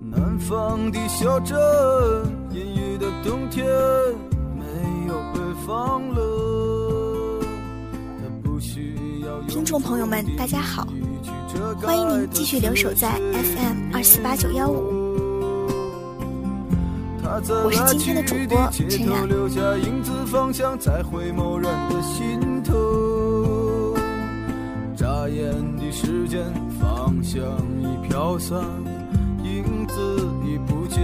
南方的小镇，阴雨的冬天，没有北方冷。听众朋友们，大家好，欢迎您继续留守在 FM 二四八九幺五。我是今天的主播陈然。眨眼的时间，方向已飘散，影子已不见。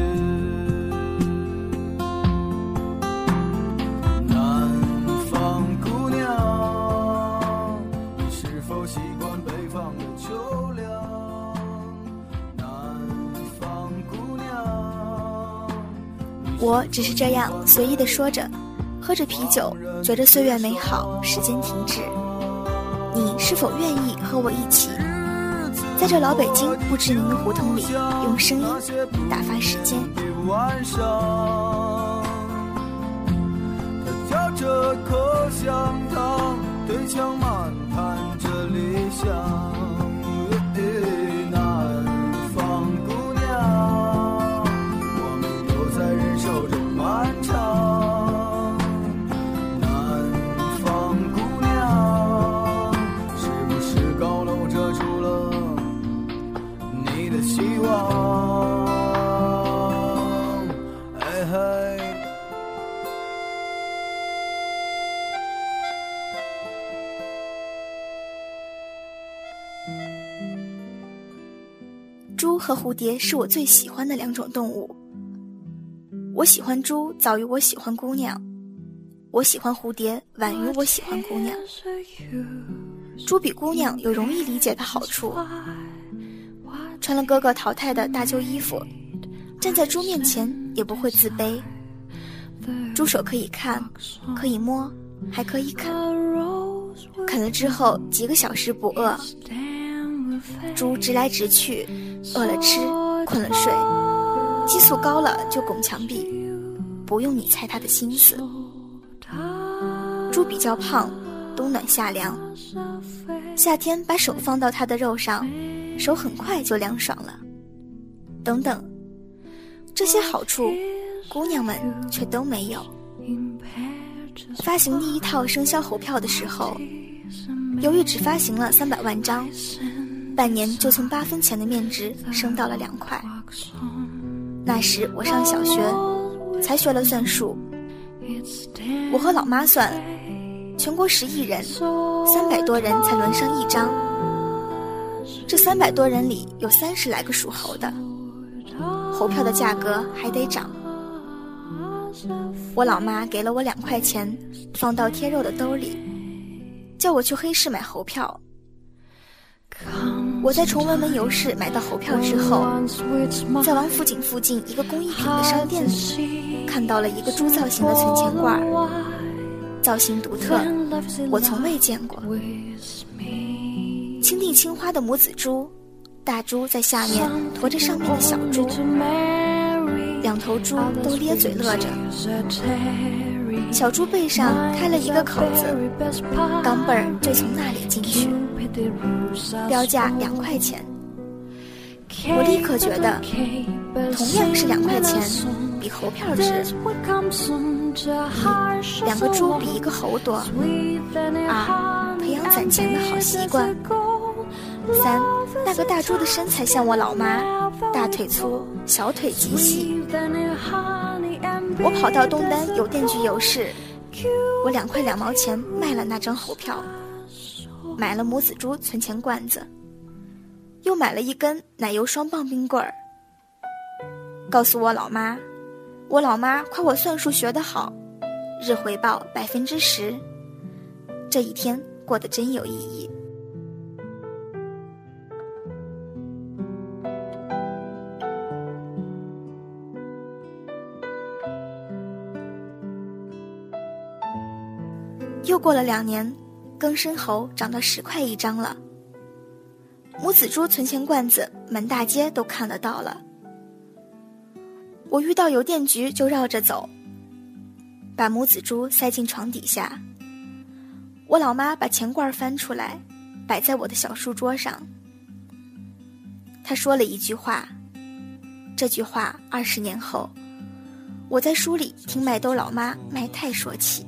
南方姑娘，你是否习惯北方的秋凉？南方姑娘。我只是这样随意的说着，喝着啤酒，觉着岁月美好，时间停止。你是否愿意和我一起，在这老北京不知名的胡同里，用声音打发时间？嚼着口香糖，对墙漫谈着理想。和蝴蝶是我最喜欢的两种动物。我喜欢猪早于我喜欢姑娘，我喜欢蝴蝶晚于我喜欢姑娘。猪比姑娘有容易理解的好处，穿了哥哥淘汰的大旧衣服，站在猪面前也不会自卑。猪手可以看，可以摸，还可以啃，啃了之后几个小时不饿。猪直来直去，饿了吃，困了睡，激素高了就拱墙壁，不用你猜他的心思。猪比较胖，冬暖夏凉，夏天把手放到它的肉上，手很快就凉爽了。等等，这些好处，姑娘们却都没有。发行第一套生肖猴票的时候，由于只发行了三百万张。半年就从八分钱的面值升到了两块。那时我上小学，才学了算术。我和老妈算，全国十亿人，三百多人才轮上一张。这三百多人里有三十来个属猴的，猴票的价格还得涨。我老妈给了我两块钱，放到贴肉的兜里，叫我去黑市买猴票。我在崇文门游市买到猴票之后，在王府井附近一个工艺品的商店里，看到了一个猪造型的存钱罐，造型独特，我从未见过。青地青花的母子猪，大猪在下面驮着上面的小猪，两头猪都咧嘴乐着。小猪背上开了一个口子，钢镚儿就从那里进去。标价两块钱，我立刻觉得，同样是两块钱，比猴票值。一，两个猪比一个猴多。二，培养攒钱的好习惯。三，那个大猪的身材像我老妈，大腿粗，小腿极细。我跑到东单邮电局邮市，我两块两毛钱卖了那张猴票，买了母子猪存钱罐子，又买了一根奶油双棒冰棍儿。告诉我老妈，我老妈夸我算术学得好，日回报百分之十。这一天过得真有意义。又过了两年，更生猴涨到十块一张了。母子猪存钱罐子满大街都看得到了。我遇到邮电局就绕着走，把母子猪塞进床底下。我老妈把钱罐翻出来，摆在我的小书桌上。她说了一句话，这句话二十年后，我在书里听麦兜老妈麦太说起。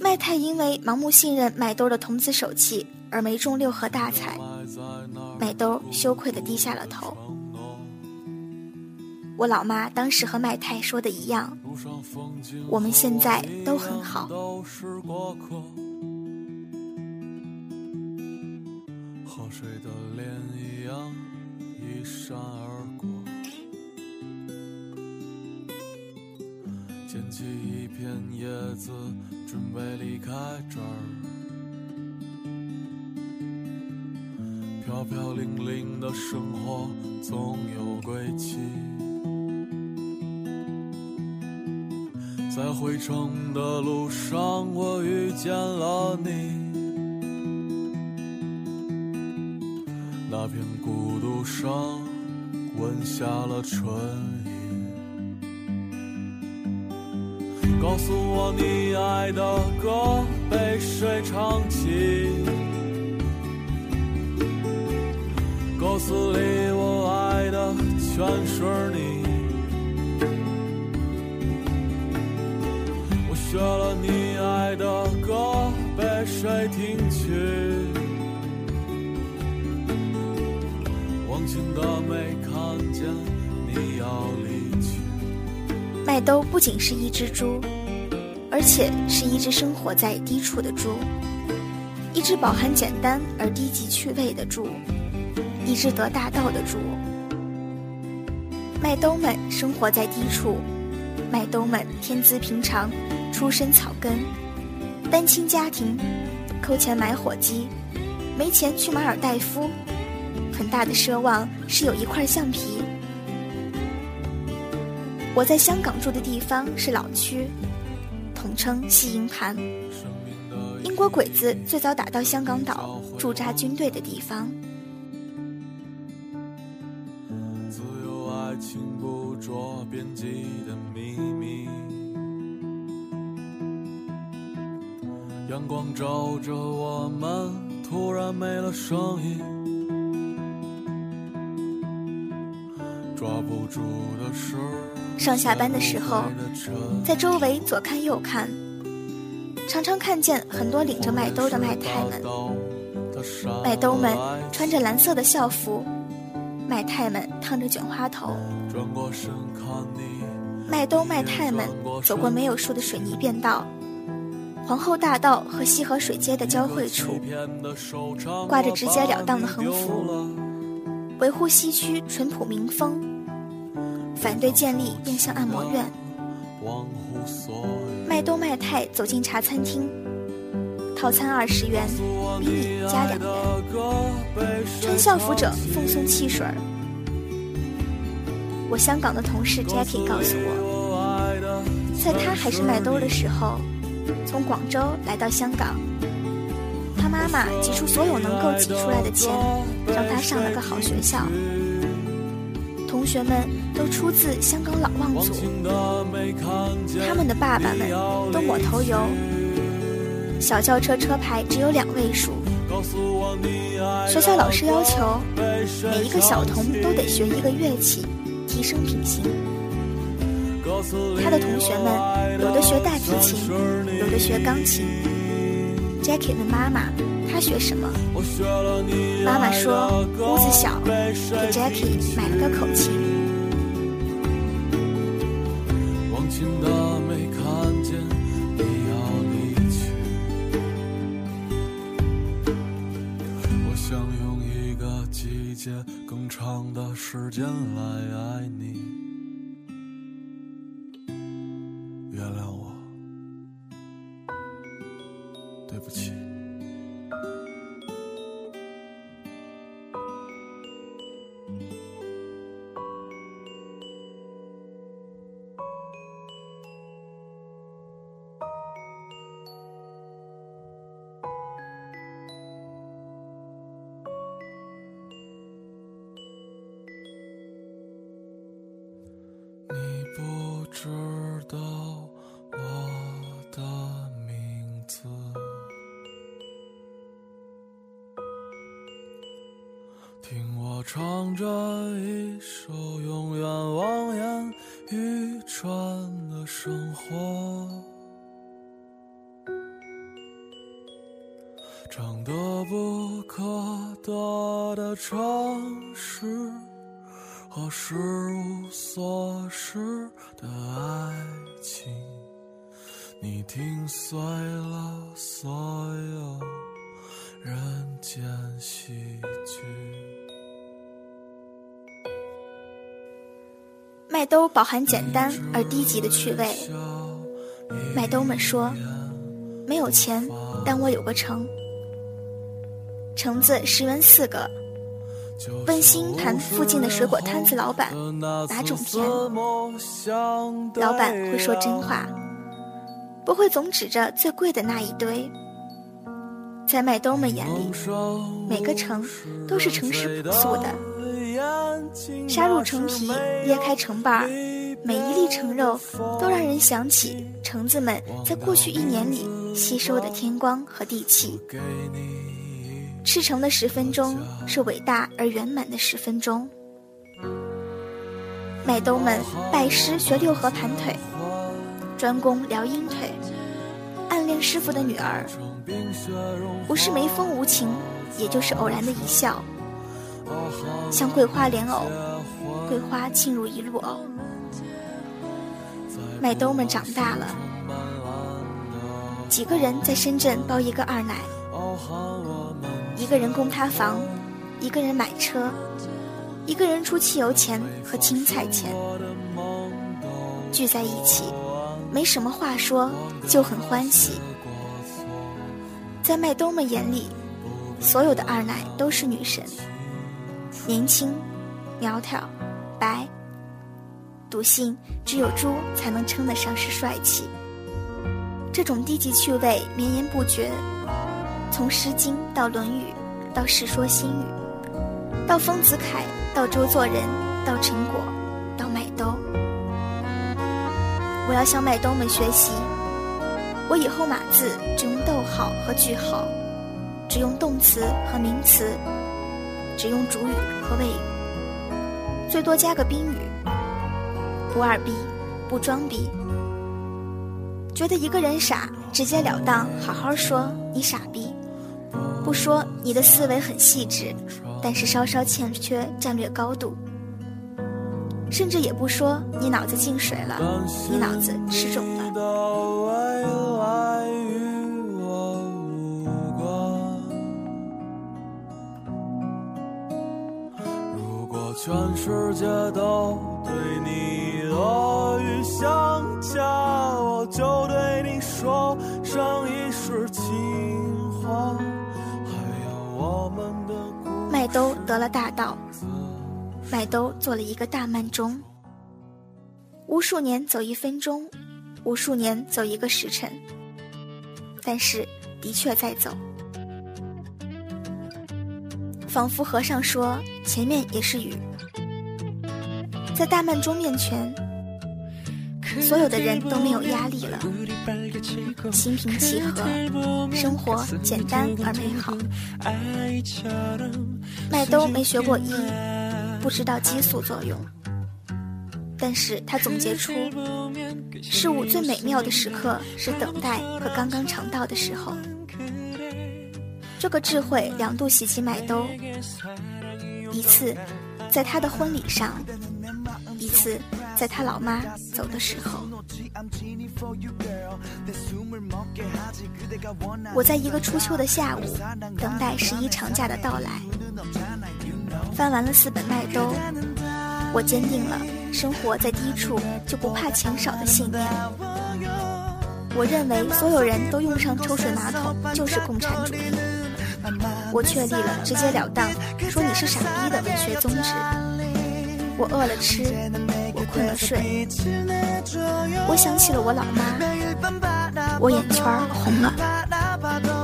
麦太因为盲目信任麦兜的童子手气而没中六合大彩，麦兜羞愧的低下了头。我老妈当时和麦太说的一样，我们现在都很好。飘零零的生活总有归期。在回程的路上，我遇见了你，那片孤独上吻下了唇印。告诉我你爱的歌被谁唱起？歌词里我爱的全是你。我学了你爱的歌被谁听取？忘情的没看见你要离去。麦兜不仅是一只猪。而且是一只生活在低处的猪，一只饱含简单而低级趣味的猪，一只得大道的猪。麦兜们生活在低处，麦兜们天资平常，出身草根，单亲家庭，抠钱买火鸡，没钱去马尔代夫，很大的奢望是有一块橡皮。我在香港住的地方是老区。统称西营盘，英国鬼子最早打到香港岛驻扎军队的地方。捕捉边际的秘密，阳光照着我们，突然没了声音。抓不住的是。上下班的时候，在周围左看右看，常常看见很多领着麦兜的麦太们。麦兜们穿着蓝色的校服，麦太们烫着卷花头。麦兜麦太们走过没有树的水泥便道，皇后大道和西河水街的交汇处，挂着直截了当的横幅，维护西区淳朴民风。反对建立面向按摩院。麦兜麦太走进茶餐厅，套餐二十元，迷你加两元。穿校服者奉送汽水。我香港的同事 Jackie 告诉我，在他还是麦兜的时候，从广州来到香港，他妈妈挤出所有能够挤出来的钱，让他上了个好学校。同学们都出自香港老望族，他们的爸爸们都抹头油，小轿车车牌只有两位数。学校老师要求每一个小童都得学一个乐器，提升品行。他的同学们有的学大提琴，有的学钢琴。Jackie 问妈妈：“他学什么？”妈妈说：“屋子小，给 Jackie 买了个口琴。”更长的时间来爱你，道我的名字，听我唱着听碎了所有人间喜剧。麦兜饱含简单而低级的趣味。麦兜们说：“没有钱，但我有个橙，橙子十元四个。”问星盘附近的水果摊子老板哪种甜，老板会说真话，不会总指着最贵的那一堆。在麦兜们眼里，每个橙都是城市朴素的，杀入橙皮，裂开橙瓣，每一粒橙肉都让人想起橙子们在过去一年里吸收的天光和地气。赤诚的十分钟是伟大而圆满的十分钟。麦兜们拜师学六合盘腿，专攻撩阴腿，暗恋师傅的女儿，不是眉峰无情，也就是偶然的一笑。像桂花莲藕，桂花沁入一路藕。麦兜们长大了，几个人在深圳包一个二奶。一个人供他房，一个人买车，一个人出汽油钱和青菜钱，聚在一起，没什么话说，就很欢喜。在麦兜们眼里，所有的二奶都是女神，年轻、苗条、白，笃信只有猪才能称得上是帅气。这种低级趣味绵延不绝。从《诗经》到《论语》，到《世说新语》，到丰子恺，到周作人，到陈果，到麦兜，我要向麦兜们学习。我以后码字只用逗号和句号，只用动词和名词，只用主语和谓语，最多加个宾语。不二逼，不装逼。觉得一个人傻，直截了当，好好说你傻逼。不说你的思维很细致，但是稍稍欠缺战略高度，甚至也不说你脑子进水了，你脑子吃肿了。如果全世界都对你恶语相加，我就对你说上一世情话。麦兜得了大道，麦兜做了一个大慢钟。无数年走一分钟，无数年走一个时辰，但是的确在走。仿佛和尚说前面也是雨，在大曼钟面前，所有的人都没有压力了，心平气和，生活简单而美好。麦兜没学过医，不知道激素作用，但是他总结出，事物最美妙的时刻是等待和刚刚尝到的时候。这个智慧两度袭击麦兜，一次在他的婚礼上，一次在他老妈走的时候。我在一个初秋的下午，等待十一长假的到来。翻完了四本麦兜，我坚定了生活在低处就不怕钱少的信念。我认为所有人都用上抽水马桶就是共产主义。我确立了直截了当说你是傻逼的文学宗旨。我饿了吃，我困了睡。我想起了我老妈，我眼圈红了。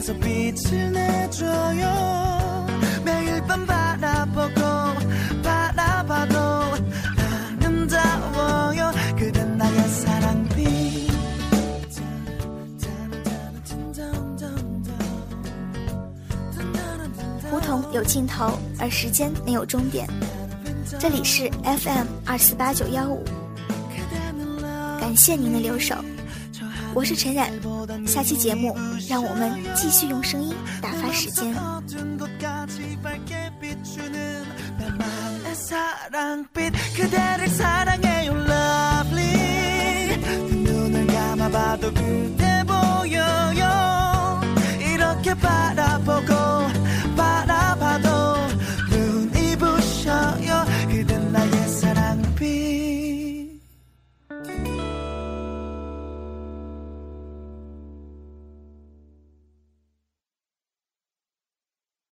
내 곁에서 빛을 내줘요 매일 밤 바라보고 바라봐도 아름다워요 그댄 나의 사랑빛 胡同有尽头，而时间没有终点。这里是 FM 二四八九幺五，感谢您的留守， 我是陈冉。下期节目，让我们继续用声音打发时间。